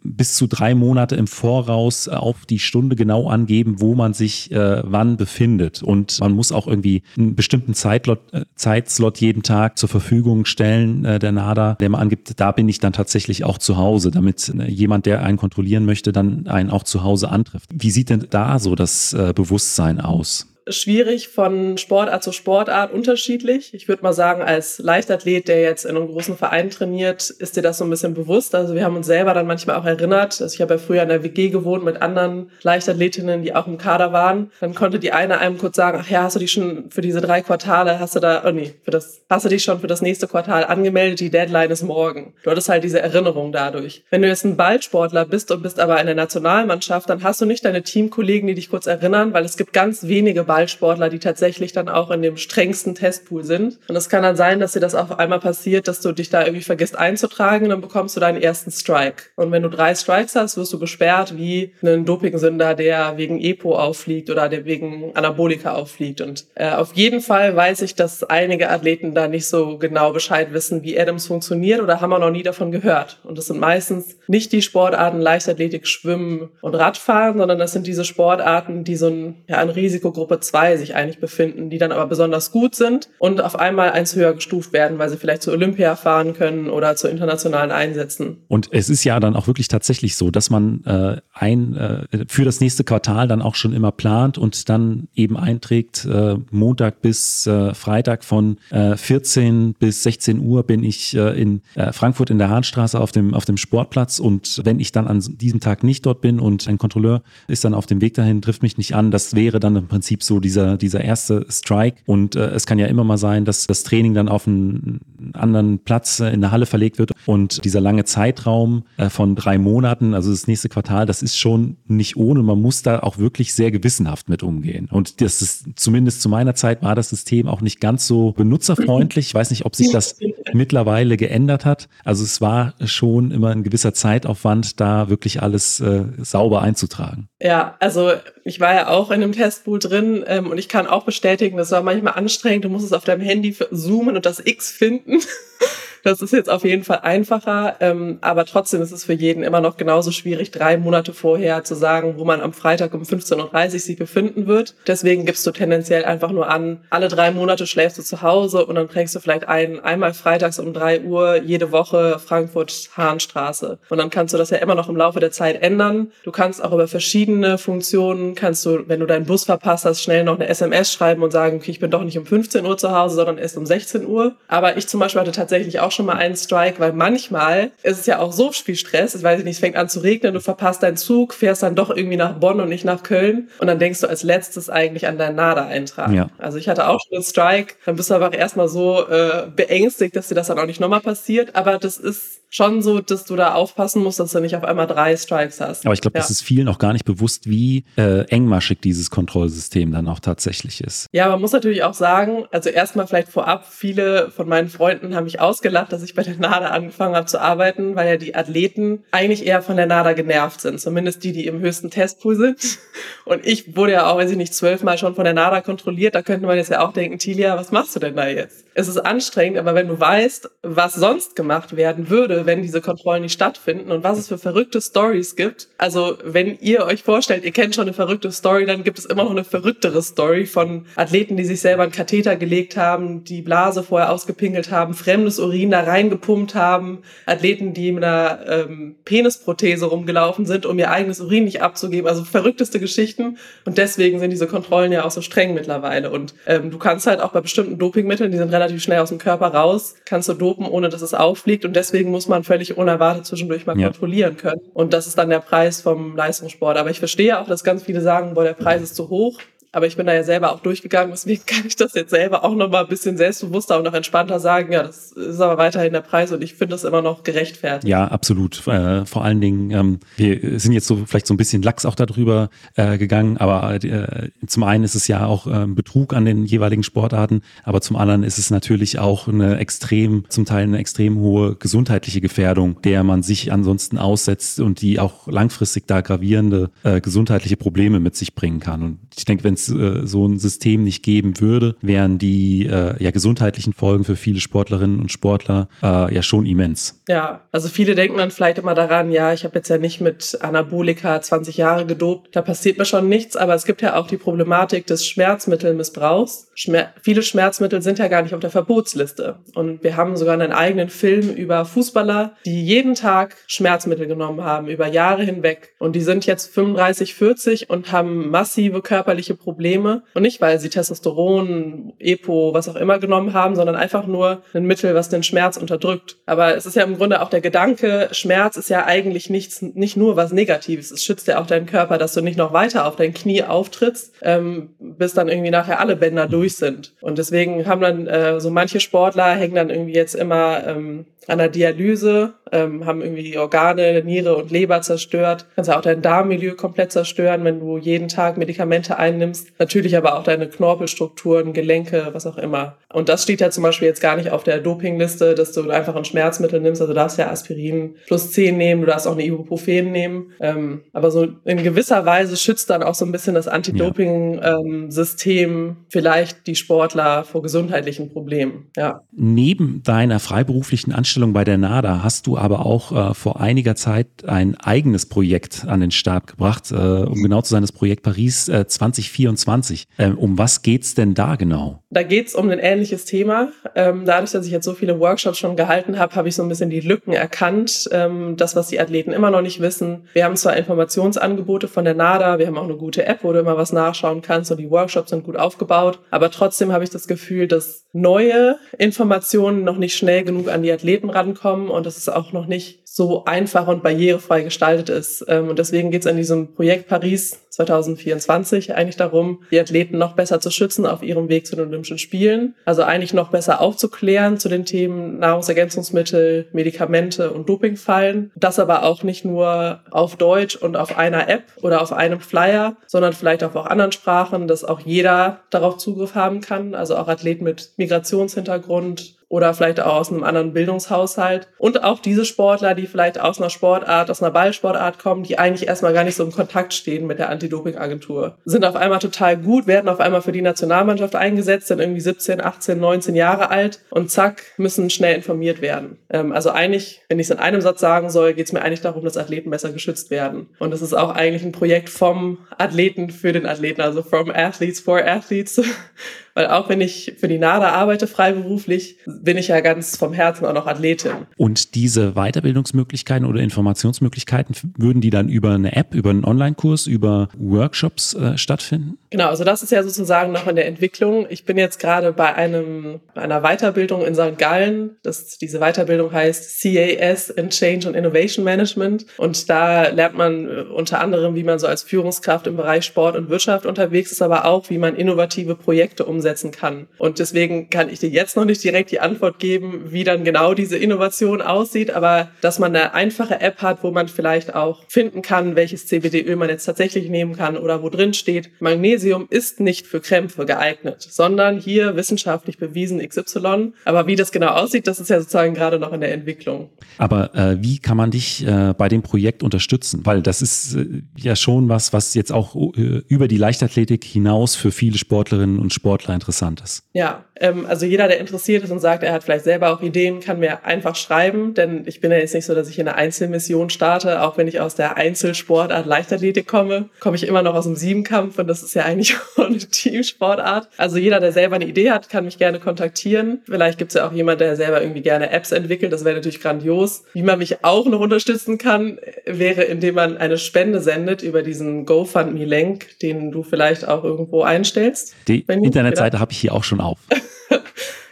bis zu drei Monate im Voraus auf die Stunde genau angeben, wo man sich äh, wann befindet. Und man muss auch irgendwie einen bestimmten Zeitlot, äh, Zeitslot jeden Tag zur Verfügung stellen, äh, der NADA, der man angibt, da bin ich dann tatsächlich auch zu Hause, damit äh, jemand, der einen kontrollieren möchte, dann einen auch zu Hause antrifft. Wie sieht denn da so das äh, Bewusstsein aus? Schwierig von Sportart zu Sportart unterschiedlich. Ich würde mal sagen, als Leichtathlet, der jetzt in einem großen Verein trainiert, ist dir das so ein bisschen bewusst. Also wir haben uns selber dann manchmal auch erinnert. Also ich habe ja früher in der WG gewohnt mit anderen Leichtathletinnen, die auch im Kader waren. Dann konnte die eine einem kurz sagen, ach ja, hast du dich schon für diese drei Quartale, hast du da, oh nee, für das, hast du dich schon für das nächste Quartal angemeldet, die Deadline ist morgen. Du hattest halt diese Erinnerung dadurch. Wenn du jetzt ein Ballsportler bist und bist aber in der Nationalmannschaft, dann hast du nicht deine Teamkollegen, die dich kurz erinnern, weil es gibt ganz wenige Ballsportler, die tatsächlich dann auch in dem strengsten Testpool sind. Und es kann dann sein, dass dir das auf einmal passiert, dass du dich da irgendwie vergisst einzutragen, dann bekommst du deinen ersten Strike. Und wenn du drei Strikes hast, wirst du gesperrt wie ein Dopingsünder, der wegen EPO auffliegt oder der wegen Anabolika auffliegt. Und äh, auf jeden Fall weiß ich, dass einige Athleten da nicht so genau Bescheid wissen, wie Adams funktioniert oder haben auch noch nie davon gehört. Und das sind meistens nicht die Sportarten Leichtathletik, Schwimmen und Radfahren, sondern das sind diese Sportarten, die so ein, ja, eine Risikogruppe zwei sich eigentlich befinden, die dann aber besonders gut sind und auf einmal eins höher gestuft werden, weil sie vielleicht zu Olympia fahren können oder zu internationalen Einsätzen. Und es ist ja dann auch wirklich tatsächlich so, dass man äh, ein äh, für das nächste Quartal dann auch schon immer plant und dann eben einträgt, äh, Montag bis äh, Freitag von äh, 14 bis 16 Uhr bin ich äh, in äh, Frankfurt in der Hahnstraße auf dem, auf dem Sportplatz und wenn ich dann an diesem Tag nicht dort bin und ein Kontrolleur ist dann auf dem Weg dahin, trifft mich nicht an, das wäre dann im Prinzip so so dieser, dieser erste Strike. Und äh, es kann ja immer mal sein, dass das Training dann auf einen anderen Platz äh, in der Halle verlegt wird. Und dieser lange Zeitraum äh, von drei Monaten, also das nächste Quartal, das ist schon nicht ohne. Man muss da auch wirklich sehr gewissenhaft mit umgehen. Und das ist zumindest zu meiner Zeit war das System auch nicht ganz so benutzerfreundlich. Ich weiß nicht, ob sich das mittlerweile geändert hat. Also es war schon immer ein gewisser Zeitaufwand, da wirklich alles äh, sauber einzutragen. Ja, also ich war ja auch in dem Testpool drin ähm, und ich kann auch bestätigen, das war manchmal anstrengend. Du musst es auf deinem Handy zoomen und das X finden. Das ist jetzt auf jeden Fall einfacher, ähm, aber trotzdem ist es für jeden immer noch genauso schwierig, drei Monate vorher zu sagen, wo man am Freitag um 15.30 Uhr sich befinden wird. Deswegen gibst du tendenziell einfach nur an, alle drei Monate schläfst du zu Hause und dann trägst du vielleicht ein, einmal freitags um drei Uhr jede Woche Frankfurt-Hahnstraße. Und dann kannst du das ja immer noch im Laufe der Zeit ändern. Du kannst auch über verschiedene Funktionen, kannst du, wenn du deinen Bus verpasst hast, schnell noch eine SMS schreiben und sagen, okay, ich bin doch nicht um 15 Uhr zu Hause, sondern erst um 16 Uhr. Aber ich zum Beispiel hatte tatsächlich auch schon mal einen Strike, weil manchmal ist es ja auch so viel Stress. Ich weiß nicht, es fängt an zu regnen, du verpasst deinen Zug, fährst dann doch irgendwie nach Bonn und nicht nach Köln. Und dann denkst du als letztes eigentlich an deinen NADA-Eintrag. Ja. Also ich hatte auch schon einen Strike, dann bist du aber erstmal so äh, beängstigt, dass dir das dann auch nicht nochmal passiert. Aber das ist schon so, dass du da aufpassen musst, dass du nicht auf einmal drei Strikes hast. Aber ich glaube, ja. das ist vielen auch gar nicht bewusst, wie äh, engmaschig dieses Kontrollsystem dann auch tatsächlich ist. Ja, man muss natürlich auch sagen, also erstmal vielleicht vorab, viele von meinen Freunden haben mich ausgelacht, dass ich bei der NADA angefangen habe zu arbeiten, weil ja die Athleten eigentlich eher von der NADA genervt sind, zumindest die, die im höchsten Testpool sind. Und ich wurde ja auch, weiß ich nicht, zwölfmal schon von der NADA kontrolliert. Da könnte man jetzt ja auch denken, Tilia, was machst du denn da jetzt? Es ist anstrengend, aber wenn du weißt, was sonst gemacht werden würde, wenn diese Kontrollen nicht stattfinden und was es für verrückte Stories gibt. Also wenn ihr euch vorstellt, ihr kennt schon eine verrückte Story, dann gibt es immer noch eine verrücktere Story von Athleten, die sich selber einen Katheter gelegt haben, die Blase vorher ausgepinkelt haben, fremdes Urin da reingepumpt haben, Athleten, die mit einer ähm, Penisprothese rumgelaufen sind, um ihr eigenes Urin nicht abzugeben. Also verrückteste Geschichten und deswegen sind diese Kontrollen ja auch so streng mittlerweile. Und ähm, du kannst halt auch bei bestimmten Dopingmitteln, die sind relativ schnell aus dem Körper raus, kannst du dopen, ohne dass es auffliegt und deswegen muss man völlig unerwartet zwischendurch mal ja. kontrollieren können. Und das ist dann der Preis vom Leistungssport. Aber ich verstehe auch, dass ganz viele sagen, boah, der Preis ist zu hoch. Aber ich bin da ja selber auch durchgegangen, deswegen kann ich das jetzt selber auch noch mal ein bisschen selbstbewusster und noch entspannter sagen. Ja, das ist aber weiterhin der Preis und ich finde das immer noch gerechtfertigt. Ja, absolut. Äh, vor allen Dingen, ähm, wir sind jetzt so vielleicht so ein bisschen lax auch darüber äh, gegangen, aber äh, zum einen ist es ja auch äh, Betrug an den jeweiligen Sportarten, aber zum anderen ist es natürlich auch eine extrem, zum Teil eine extrem hohe gesundheitliche Gefährdung, der man sich ansonsten aussetzt und die auch langfristig da gravierende äh, gesundheitliche Probleme mit sich bringen kann. Und ich denke, wenn es äh, so ein System nicht geben würde, wären die äh, ja gesundheitlichen Folgen für viele Sportlerinnen und Sportler äh, ja schon immens. Ja, also viele denken dann vielleicht immer daran, ja, ich habe jetzt ja nicht mit Anabolika 20 Jahre gedopt, da passiert mir schon nichts, aber es gibt ja auch die Problematik des Schmerzmittelmissbrauchs. Schmer viele Schmerzmittel sind ja gar nicht auf der Verbotsliste. Und wir haben sogar einen eigenen Film über Fußballer, die jeden Tag Schmerzmittel genommen haben, über Jahre hinweg. Und die sind jetzt 35, 40 und haben massive körperliche Probleme Probleme. Und nicht, weil sie Testosteron, Epo, was auch immer genommen haben, sondern einfach nur ein Mittel, was den Schmerz unterdrückt. Aber es ist ja im Grunde auch der Gedanke, Schmerz ist ja eigentlich nichts, nicht nur was Negatives. Es schützt ja auch deinen Körper, dass du nicht noch weiter auf dein Knie auftrittst, ähm, bis dann irgendwie nachher alle Bänder durch sind. Und deswegen haben dann äh, so manche Sportler hängen dann irgendwie jetzt immer ähm, an der Dialyse, ähm, haben irgendwie die Organe, Niere und Leber zerstört. Kannst ja auch dein Darmmilieu komplett zerstören, wenn du jeden Tag Medikamente einnimmst. Natürlich aber auch deine Knorpelstrukturen, Gelenke, was auch immer. Und das steht ja zum Beispiel jetzt gar nicht auf der Dopingliste, dass du einfach ein Schmerzmittel nimmst. Also du darfst ja Aspirin plus 10 nehmen, du darfst auch eine Ibuprofen nehmen. Ähm, aber so in gewisser Weise schützt dann auch so ein bisschen das Anti-Doping-System ähm, vielleicht die Sportler vor gesundheitlichen Problemen. Ja. Neben deiner freiberuflichen Anstellung Anstellung bei der NADA hast du aber auch äh, vor einiger Zeit ein eigenes Projekt an den Start gebracht, äh, um genau zu sein, das Projekt Paris äh, 2024. Ähm, um was geht's denn da genau? Da geht's um ein ähnliches Thema. Ähm, dadurch, dass ich jetzt so viele Workshops schon gehalten habe, habe ich so ein bisschen die Lücken erkannt, ähm, das, was die Athleten immer noch nicht wissen. Wir haben zwar Informationsangebote von der NADA, wir haben auch eine gute App, wo du immer was nachschauen kannst und die Workshops sind gut aufgebaut, aber trotzdem habe ich das Gefühl, dass neue Informationen noch nicht schnell genug an die Athleten Athleten rankommen und dass es auch noch nicht so einfach und barrierefrei gestaltet ist. Ähm, und deswegen geht es in diesem Projekt Paris 2024 eigentlich darum, die Athleten noch besser zu schützen auf ihrem Weg zu den Olympischen Spielen. Also eigentlich noch besser aufzuklären zu den Themen Nahrungsergänzungsmittel, Medikamente und Dopingfallen. Das aber auch nicht nur auf Deutsch und auf einer App oder auf einem Flyer, sondern vielleicht auch auf anderen Sprachen, dass auch jeder darauf Zugriff haben kann. Also auch Athleten mit Migrationshintergrund oder vielleicht auch aus einem anderen Bildungshaushalt. Und auch diese Sportler, die vielleicht aus einer Sportart, aus einer Ballsportart kommen, die eigentlich erstmal gar nicht so im Kontakt stehen mit der Anti-Doping-Agentur, sind auf einmal total gut, werden auf einmal für die Nationalmannschaft eingesetzt, sind irgendwie 17, 18, 19 Jahre alt und zack, müssen schnell informiert werden. Ähm, also eigentlich, wenn ich es in einem Satz sagen soll, geht es mir eigentlich darum, dass Athleten besser geschützt werden. Und es ist auch eigentlich ein Projekt vom Athleten für den Athleten, also from athletes for athletes. Weil auch wenn ich für die NADA arbeite, freiberuflich, bin ich ja ganz vom Herzen auch noch Athletin. Und diese Weiterbildungsmöglichkeiten oder Informationsmöglichkeiten, würden die dann über eine App, über einen Online-Kurs, über Workshops äh, stattfinden? Genau, also das ist ja sozusagen noch in der Entwicklung. Ich bin jetzt gerade bei einem, einer Weiterbildung in St. Gallen. Das, diese Weiterbildung heißt CAS in Change and Innovation Management. Und da lernt man äh, unter anderem, wie man so als Führungskraft im Bereich Sport und Wirtschaft unterwegs ist, aber auch, wie man innovative Projekte umsetzt umsetzen kann. Und deswegen kann ich dir jetzt noch nicht direkt die Antwort geben, wie dann genau diese Innovation aussieht, aber dass man eine einfache App hat, wo man vielleicht auch finden kann, welches CBD-Öl man jetzt tatsächlich nehmen kann oder wo drin steht, Magnesium ist nicht für Krämpfe geeignet, sondern hier wissenschaftlich bewiesen XY. Aber wie das genau aussieht, das ist ja sozusagen gerade noch in der Entwicklung. Aber äh, wie kann man dich äh, bei dem Projekt unterstützen? Weil das ist äh, ja schon was, was jetzt auch äh, über die Leichtathletik hinaus für viele Sportlerinnen und Sportler interessant ist. Ja, ähm, also jeder, der interessiert ist und sagt, er hat vielleicht selber auch Ideen, kann mir einfach schreiben, denn ich bin ja jetzt nicht so, dass ich in eine Einzelmission starte, auch wenn ich aus der Einzelsportart Leichtathletik komme, komme ich immer noch aus dem Siebenkampf und das ist ja eigentlich auch eine Teamsportart. Also jeder, der selber eine Idee hat, kann mich gerne kontaktieren. Vielleicht gibt es ja auch jemand, der selber irgendwie gerne Apps entwickelt, das wäre natürlich grandios. Wie man mich auch noch unterstützen kann, wäre, indem man eine Spende sendet über diesen GoFundMe-Link, den du vielleicht auch irgendwo einstellst. Die Internetseite habe ich hier auch schon auf.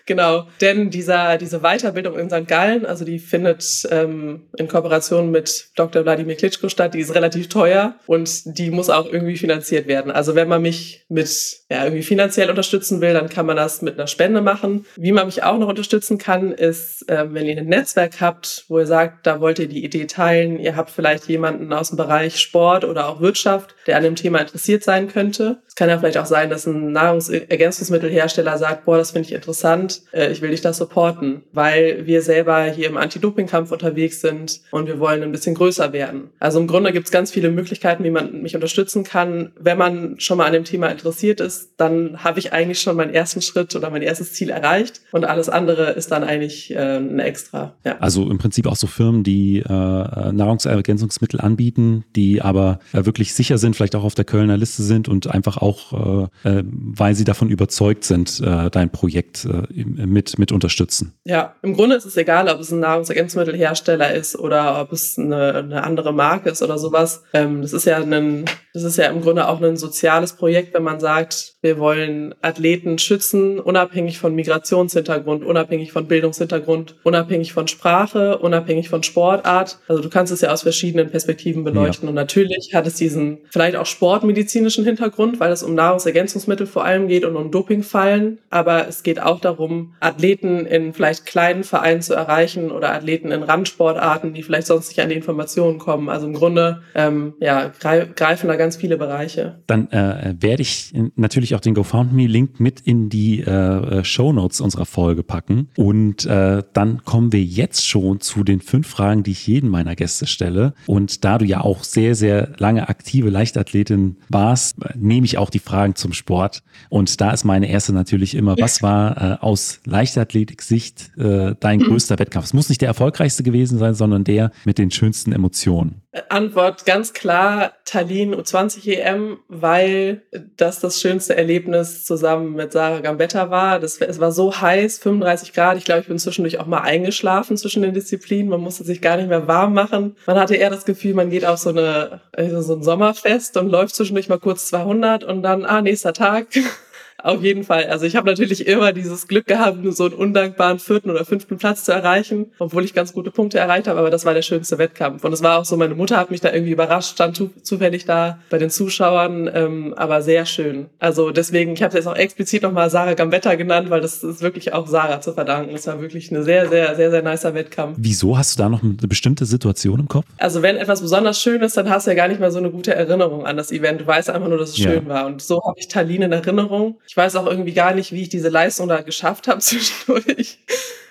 Genau, denn dieser, diese Weiterbildung in St. Gallen, also die findet ähm, in Kooperation mit Dr. Wladimir Klitschko statt, die ist relativ teuer und die muss auch irgendwie finanziert werden. Also wenn man mich mit ja, irgendwie finanziell unterstützen will, dann kann man das mit einer Spende machen. Wie man mich auch noch unterstützen kann, ist, äh, wenn ihr ein Netzwerk habt, wo ihr sagt, da wollt ihr die Idee teilen, ihr habt vielleicht jemanden aus dem Bereich Sport oder auch Wirtschaft, der an dem Thema interessiert sein könnte. Es kann ja vielleicht auch sein, dass ein Nahrungsergänzungsmittelhersteller sagt, boah, das finde ich interessant, äh, ich will dich da supporten, weil wir selber hier im Anti-Doping-Kampf unterwegs sind und wir wollen ein bisschen größer werden. Also im Grunde gibt es ganz viele Möglichkeiten, wie man mich unterstützen kann. Wenn man schon mal an dem Thema interessiert ist, dann habe ich eigentlich schon meinen ersten Schritt oder mein erstes Ziel erreicht und alles andere ist dann eigentlich äh, ein Extra. Ja. Also im Prinzip auch so Firmen, die äh, Nahrungsergänzungsmittel anbieten, die aber äh, wirklich sicher sind, vielleicht auch auf der Kölner Liste sind und einfach auch, äh, äh weil sie davon überzeugt sind, äh, dein Projekt äh, mit, mit unterstützen. Ja, im Grunde ist es egal, ob es ein Nahrungsergänzungsmittelhersteller ist oder ob es eine, eine andere Marke ist oder sowas. Ähm, das ist ja ein, das ist ja im Grunde auch ein soziales Projekt, wenn man sagt, wir wollen Athleten schützen, unabhängig von Migrationshintergrund, unabhängig von Bildungshintergrund, unabhängig von Sprache, unabhängig von Sportart. Also du kannst es ja aus verschiedenen Perspektiven beleuchten. Ja. Und natürlich hat es diesen vielleicht auch sportmedizinischen Hintergrund, weil es um Nahrungsergänzungsmittel vor allem geht und um Dopingfallen. Aber es geht auch darum, Athleten in vielleicht kleinen Vereinen zu erreichen oder Athleten in Randsportarten, die vielleicht sonst nicht an die Informationen kommen. Also im Grunde ähm, ja, greifen da ganz viele Bereiche. Dann äh, werde ich natürlich auch den GoFundMe-Link mit in die äh, Show Notes unserer Folge packen. Und äh, dann kommen wir jetzt schon zu den fünf Fragen, die ich jeden meiner Gäste stelle. Und da du ja auch sehr, sehr lange aktive Leichtathletin warst, nehme ich auch die Fragen zum Sport. Und da ist meine erste natürlich immer, was war äh, aus Leichtathletik-Sicht äh, dein mhm. größter Wettkampf? Es muss nicht der erfolgreichste gewesen sein, sondern der mit den schönsten Emotionen. Antwort ganz klar Tallinn U20 EM, weil das das schönste Erlebnis zusammen mit Sarah Gambetta war. Das, es war so heiß, 35 Grad. Ich glaube, ich bin zwischendurch auch mal eingeschlafen zwischen den Disziplinen. Man musste sich gar nicht mehr warm machen. Man hatte eher das Gefühl, man geht auf so, eine, also so ein Sommerfest und läuft zwischendurch mal kurz 200 und dann, ah, nächster Tag. Auf jeden Fall. Also ich habe natürlich immer dieses Glück gehabt, nur so einen undankbaren vierten oder fünften Platz zu erreichen, obwohl ich ganz gute Punkte erreicht habe, aber das war der schönste Wettkampf. Und es war auch so, meine Mutter hat mich da irgendwie überrascht, stand zufällig da bei den Zuschauern, ähm, aber sehr schön. Also deswegen, ich habe jetzt auch explizit nochmal Sarah Gambetta genannt, weil das ist wirklich auch Sarah zu verdanken. Es war wirklich eine sehr, sehr, sehr, sehr nicer Wettkampf. Wieso hast du da noch eine bestimmte Situation im Kopf? Also wenn etwas besonders schön ist, dann hast du ja gar nicht mehr so eine gute Erinnerung an das Event. Du weißt einfach nur, dass es ja. schön war. Und so habe ich Tallinn in Erinnerung. Ich weiß auch irgendwie gar nicht, wie ich diese Leistung da geschafft habe zwischendurch.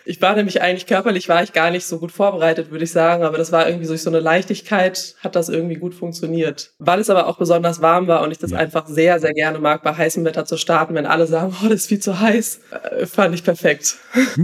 Ich war nämlich eigentlich körperlich, war ich gar nicht so gut vorbereitet, würde ich sagen, aber das war irgendwie durch so eine Leichtigkeit, hat das irgendwie gut funktioniert. Weil es aber auch besonders warm war und ich das ja. einfach sehr, sehr gerne mag, bei heißem Wetter zu starten, wenn alle sagen, oh, das ist viel zu heiß, äh, fand ich perfekt.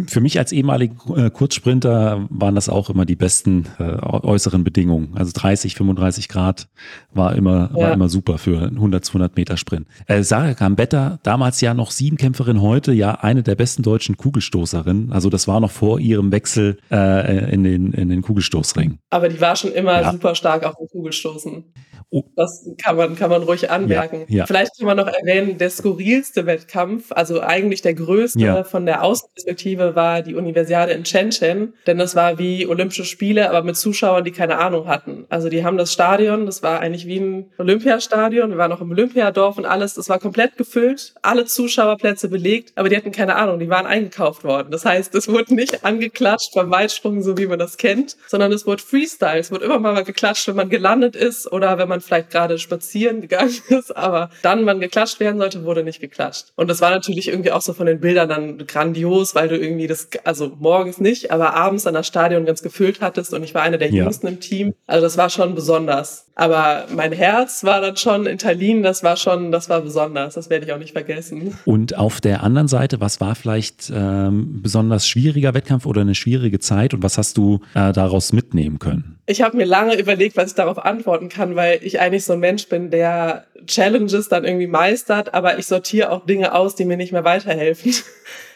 Für mich als ehemaligen äh, Kurzsprinter waren das auch immer die besten äh, äußeren Bedingungen. Also 30, 35 Grad war immer, ja. war immer super für 100, 200 Meter Sprint. Äh, Sarah Gambetta, damals ja noch Siebenkämpferin, heute ja eine der besten deutschen Kugelstoßerinnen. Also das war noch vor ihrem Wechsel äh, in, den, in den Kugelstoßring. Aber die war schon immer ja. super stark auf dem Kugelstoßen. Oh. Das kann man, kann man ruhig anmerken. Ja, ja. Vielleicht kann man noch erwähnen, der skurrilste Wettkampf, also eigentlich der größte ja. von der Außenperspektive war die Universiade in Shenzhen, denn das war wie Olympische Spiele, aber mit Zuschauern, die keine Ahnung hatten. Also die haben das Stadion, das war eigentlich wie ein Olympiastadion, wir waren noch im Olympiadorf und alles, das war komplett gefüllt, alle Zuschauerplätze belegt, aber die hatten keine Ahnung, die waren eingekauft worden. Das heißt, es wurde nicht angeklatscht beim Weitsprung, so wie man das kennt, sondern es wurde Freestyle, es wurde immer mal geklatscht, wenn man gelandet ist oder wenn man vielleicht gerade spazieren gegangen ist, aber dann, wann geklatscht werden sollte, wurde nicht geklatscht. Und das war natürlich irgendwie auch so von den Bildern dann grandios, weil du irgendwie das, also morgens nicht, aber abends dann das Stadion ganz gefüllt hattest und ich war eine der ja. jüngsten im Team. Also das war schon besonders. Aber mein Herz war dann schon in Tallinn, das war schon, das war besonders. Das werde ich auch nicht vergessen. Und auf der anderen Seite, was war vielleicht ähm, besonders schwieriger Wettkampf oder eine schwierige Zeit und was hast du äh, daraus mitnehmen können? Ich habe mir lange überlegt, was ich darauf antworten kann, weil ich eigentlich so ein Mensch bin, der Challenges dann irgendwie meistert, aber ich sortiere auch Dinge aus, die mir nicht mehr weiterhelfen.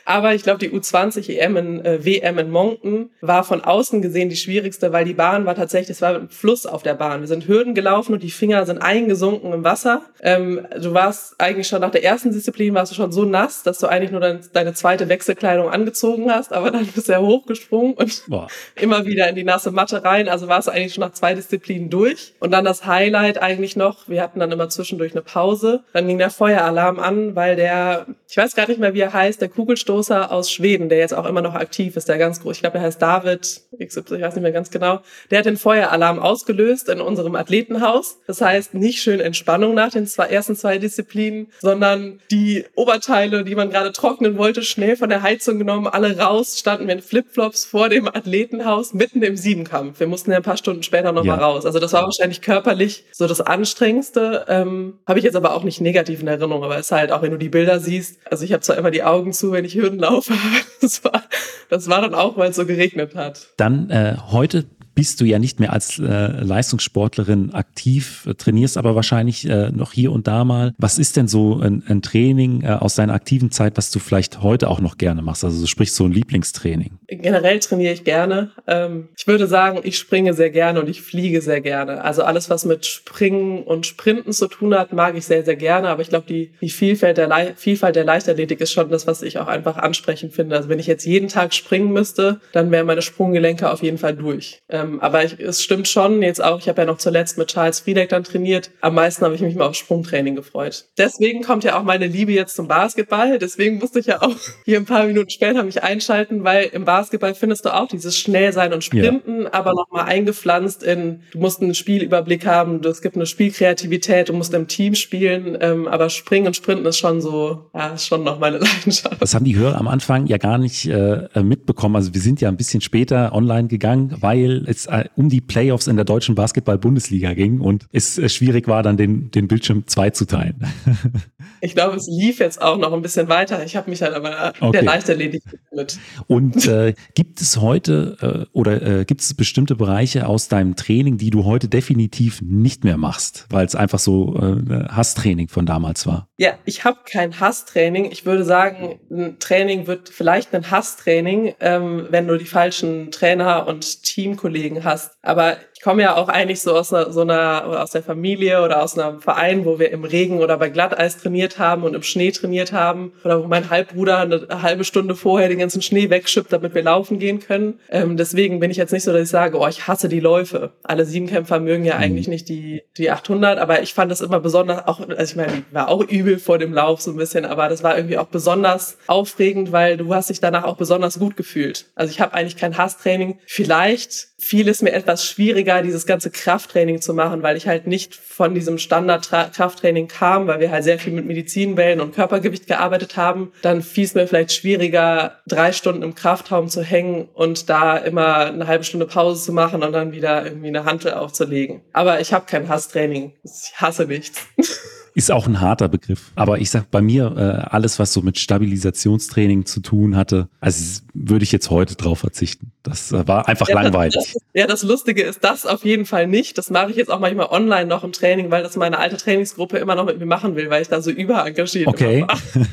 Aber ich glaube, die U20 EM in, äh, WM in Monken war von außen gesehen die schwierigste, weil die Bahn war tatsächlich, es war ein Fluss auf der Bahn. Wir sind Hürden gelaufen und die Finger sind eingesunken im Wasser. Ähm, du warst eigentlich schon nach der ersten Disziplin warst du schon so nass, dass du eigentlich nur dein, deine zweite Wechselkleidung angezogen hast, aber dann bist du ja hochgesprungen und Boah. immer wieder in die nasse Matte rein. Also warst du eigentlich schon nach zwei Disziplinen durch. Und dann das Highlight eigentlich noch, wir hatten dann immer zwischendurch eine Pause. Dann ging der Feueralarm an, weil der, ich weiß gar nicht mehr, wie er heißt, der Kugelstoß Stoßer aus Schweden, der jetzt auch immer noch aktiv ist, der ganz groß, ich glaube, der heißt David ich weiß nicht mehr ganz genau, der hat den Feueralarm ausgelöst in unserem Athletenhaus. Das heißt, nicht schön Entspannung nach den zwei, ersten zwei Disziplinen, sondern die Oberteile, die man gerade trocknen wollte, schnell von der Heizung genommen, alle raus, standen wir in Flipflops vor dem Athletenhaus, mitten im Siebenkampf. Wir mussten ja ein paar Stunden später nochmal ja. raus. Also das war wahrscheinlich körperlich so das Anstrengendste. Ähm, Habe ich jetzt aber auch nicht negativ in Erinnerung, aber es ist halt auch, wenn du die Bilder siehst, also ich habe zwar immer die Augen zu, wenn ich Hürdenlauf. Das war, das war dann auch, weil es so geregnet hat. Dann äh, heute bist du ja nicht mehr als äh, Leistungssportlerin aktiv, äh, trainierst aber wahrscheinlich äh, noch hier und da mal. Was ist denn so ein, ein Training äh, aus deiner aktiven Zeit, was du vielleicht heute auch noch gerne machst? Also sprich so ein Lieblingstraining. Generell trainiere ich gerne. Ähm, ich würde sagen, ich springe sehr gerne und ich fliege sehr gerne. Also alles, was mit Springen und Sprinten zu tun hat, mag ich sehr, sehr gerne. Aber ich glaube, die, die Vielfalt, der Vielfalt der Leichtathletik ist schon das, was ich auch einfach ansprechend finde. Also wenn ich jetzt jeden Tag springen müsste, dann wären meine Sprunggelenke auf jeden Fall durch. Ähm, ähm, aber ich, es stimmt schon, jetzt auch, ich habe ja noch zuletzt mit Charles Friedeck dann trainiert. Am meisten habe ich mich mal auf Sprungtraining gefreut. Deswegen kommt ja auch meine Liebe jetzt zum Basketball. Deswegen musste ich ja auch hier ein paar Minuten später mich einschalten, weil im Basketball findest du auch dieses Schnellsein und Sprinten, ja. aber nochmal eingepflanzt in, du musst einen Spielüberblick haben, es gibt eine Spielkreativität, du musst im Team spielen, ähm, aber Springen und Sprinten ist schon so, ja, ist schon noch meine Leidenschaft. Das haben die Hörer am Anfang ja gar nicht äh, mitbekommen. Also wir sind ja ein bisschen später online gegangen, weil es äh, um die Playoffs in der deutschen Basketball-Bundesliga ging und es äh, schwierig war, dann den, den Bildschirm zwei zu teilen. Ich glaube, es lief jetzt auch noch ein bisschen weiter. Ich habe mich halt aber okay. der leicht erledigt mit. Und äh, gibt es heute äh, oder äh, gibt es bestimmte Bereiche aus deinem Training, die du heute definitiv nicht mehr machst, weil es einfach so äh, Hasstraining von damals war? Ja, ich habe kein Hasstraining. Ich würde sagen, ein Training wird vielleicht ein Hasstraining, ähm, wenn du die falschen Trainer und Teamkollegen hast. Aber ich komme ja auch eigentlich so aus einer, so einer aus der Familie oder aus einem Verein, wo wir im Regen oder bei Glatteis trainiert haben und im Schnee trainiert haben oder wo mein Halbbruder eine halbe Stunde vorher den ganzen Schnee wegschippt, damit wir laufen gehen können. Ähm, deswegen bin ich jetzt nicht so, dass ich sage, oh, ich hasse die Läufe. Alle Siebenkämpfer mögen ja mhm. eigentlich nicht die die 800, aber ich fand das immer besonders auch, also ich meine, ich war auch übel vor dem Lauf so ein bisschen, aber das war irgendwie auch besonders aufregend, weil du hast dich danach auch besonders gut gefühlt. Also ich habe eigentlich kein Hasstraining. Vielleicht fiel es mir etwas schwieriger, dieses ganze Krafttraining zu machen, weil ich halt nicht von diesem Standard-Krafttraining kam, weil wir halt sehr viel mit Medizinwellen und Körpergewicht gearbeitet haben. Dann fiel es mir vielleicht schwieriger, drei Stunden im Kraftraum zu hängen und da immer eine halbe Stunde Pause zu machen und dann wieder irgendwie eine Hantel aufzulegen. Aber ich habe kein Hasstraining. Ich hasse nichts. Ist auch ein harter Begriff. Aber ich sag bei mir, äh, alles, was so mit Stabilisationstraining zu tun hatte, also würde ich jetzt heute drauf verzichten. Das äh, war einfach ja, langweilig. Das, ja, das Lustige ist das auf jeden Fall nicht. Das mache ich jetzt auch manchmal online noch im Training, weil das meine alte Trainingsgruppe immer noch mit mir machen will, weil ich da so überengagiert okay. war.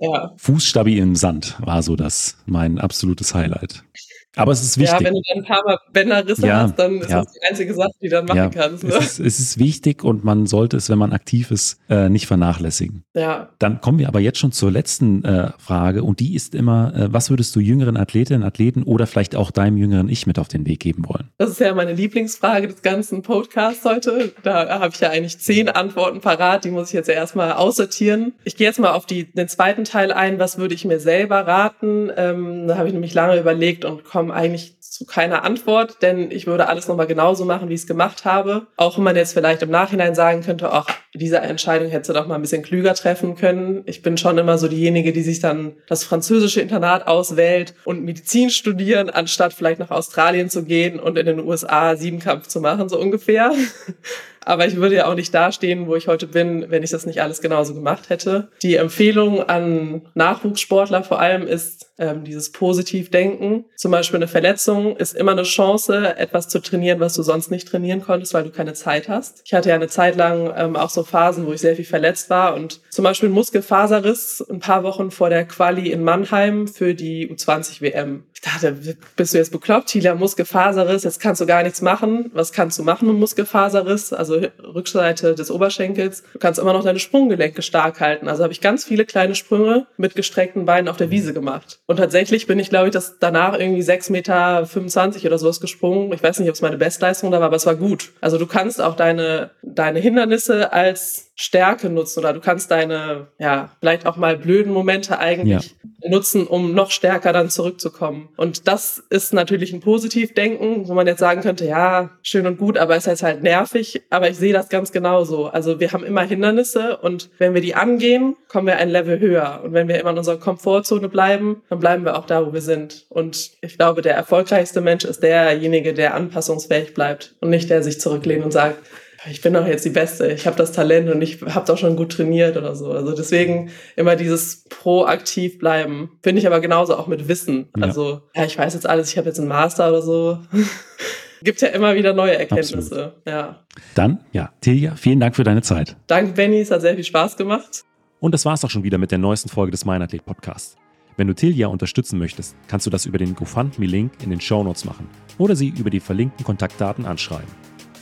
ja. Fußstabi im Sand war so das mein absolutes Highlight. Aber es ist wichtig. Ja, wenn du dann ein paar Mal Bänderrisse ja, hast, dann ist ja. das die einzige Sache, die du dann machen ja, kannst. Ne? Es, ist, es ist wichtig und man sollte es, wenn man aktiv ist, äh, nicht vernachlässigen. Ja. Dann kommen wir aber jetzt schon zur letzten äh, Frage und die ist immer, äh, was würdest du jüngeren Athletinnen, Athleten oder vielleicht auch deinem jüngeren Ich mit auf den Weg geben wollen? Das ist ja meine Lieblingsfrage des ganzen Podcasts heute. Da habe ich ja eigentlich zehn Antworten parat, die muss ich jetzt ja erstmal aussortieren. Ich gehe jetzt mal auf die, den zweiten Teil ein, was würde ich mir selber raten? Ähm, da habe ich nämlich lange überlegt und komme komme eigentlich zu keiner Antwort, denn ich würde alles nochmal genauso machen, wie ich es gemacht habe. Auch wenn man jetzt vielleicht im Nachhinein sagen könnte, ach, diese Entscheidung hätte du doch mal ein bisschen klüger treffen können. Ich bin schon immer so diejenige, die sich dann das französische Internat auswählt und Medizin studieren, anstatt vielleicht nach Australien zu gehen und in den USA Siebenkampf zu machen, so ungefähr. Aber ich würde ja auch nicht dastehen, wo ich heute bin, wenn ich das nicht alles genauso gemacht hätte. Die Empfehlung an Nachwuchssportler vor allem ist ähm, dieses Positivdenken. Zum Beispiel eine Verletzung ist immer eine Chance, etwas zu trainieren, was du sonst nicht trainieren konntest, weil du keine Zeit hast. Ich hatte ja eine Zeit lang ähm, auch so Phasen, wo ich sehr viel verletzt war und zum Beispiel Muskelfaserriss ein paar Wochen vor der Quali in Mannheim für die U20 WM. Ich dachte, bist du jetzt bekloppt, Tila, Muskelfaserriss, jetzt kannst du gar nichts machen. Was kannst du machen mit Muskelfaserriss? Also Rückseite des Oberschenkels. Du kannst immer noch deine Sprunggelenke stark halten. Also habe ich ganz viele kleine Sprünge mit gestreckten Beinen auf der Wiese gemacht. Und tatsächlich bin ich, glaube ich, das danach irgendwie 6,25 Meter oder sowas gesprungen. Ich weiß nicht, ob es meine Bestleistung da war, aber es war gut. Also du kannst auch deine, deine Hindernisse als Stärke nutzen oder du kannst deine, ja, vielleicht auch mal blöden Momente eigentlich ja. nutzen, um noch stärker dann zurückzukommen. Und das ist natürlich ein Positivdenken, wo man jetzt sagen könnte, ja, schön und gut, aber es ist halt nervig. Aber ich sehe das ganz genauso. Also wir haben immer Hindernisse und wenn wir die angehen, kommen wir ein Level höher. Und wenn wir immer in unserer Komfortzone bleiben, dann bleiben wir auch da, wo wir sind. Und ich glaube, der erfolgreichste Mensch ist derjenige, der anpassungsfähig bleibt und nicht der sich zurücklehnt und sagt, ich bin doch jetzt die Beste, ich habe das Talent und ich habe doch schon gut trainiert oder so. Also deswegen immer dieses proaktiv bleiben. Finde ich aber genauso auch mit Wissen. Ja. Also, ja, ich weiß jetzt alles, ich habe jetzt einen Master oder so. Gibt ja immer wieder neue Erkenntnisse. Absolut. Ja. Dann, ja, Tilja, vielen Dank für deine Zeit. Danke, Benny, es hat sehr viel Spaß gemacht. Und das war's auch schon wieder mit der neuesten Folge des Meinathlet Podcasts. Wenn du Tilja unterstützen möchtest, kannst du das über den GoFundMe-Link in den Show Notes machen oder sie über die verlinkten Kontaktdaten anschreiben.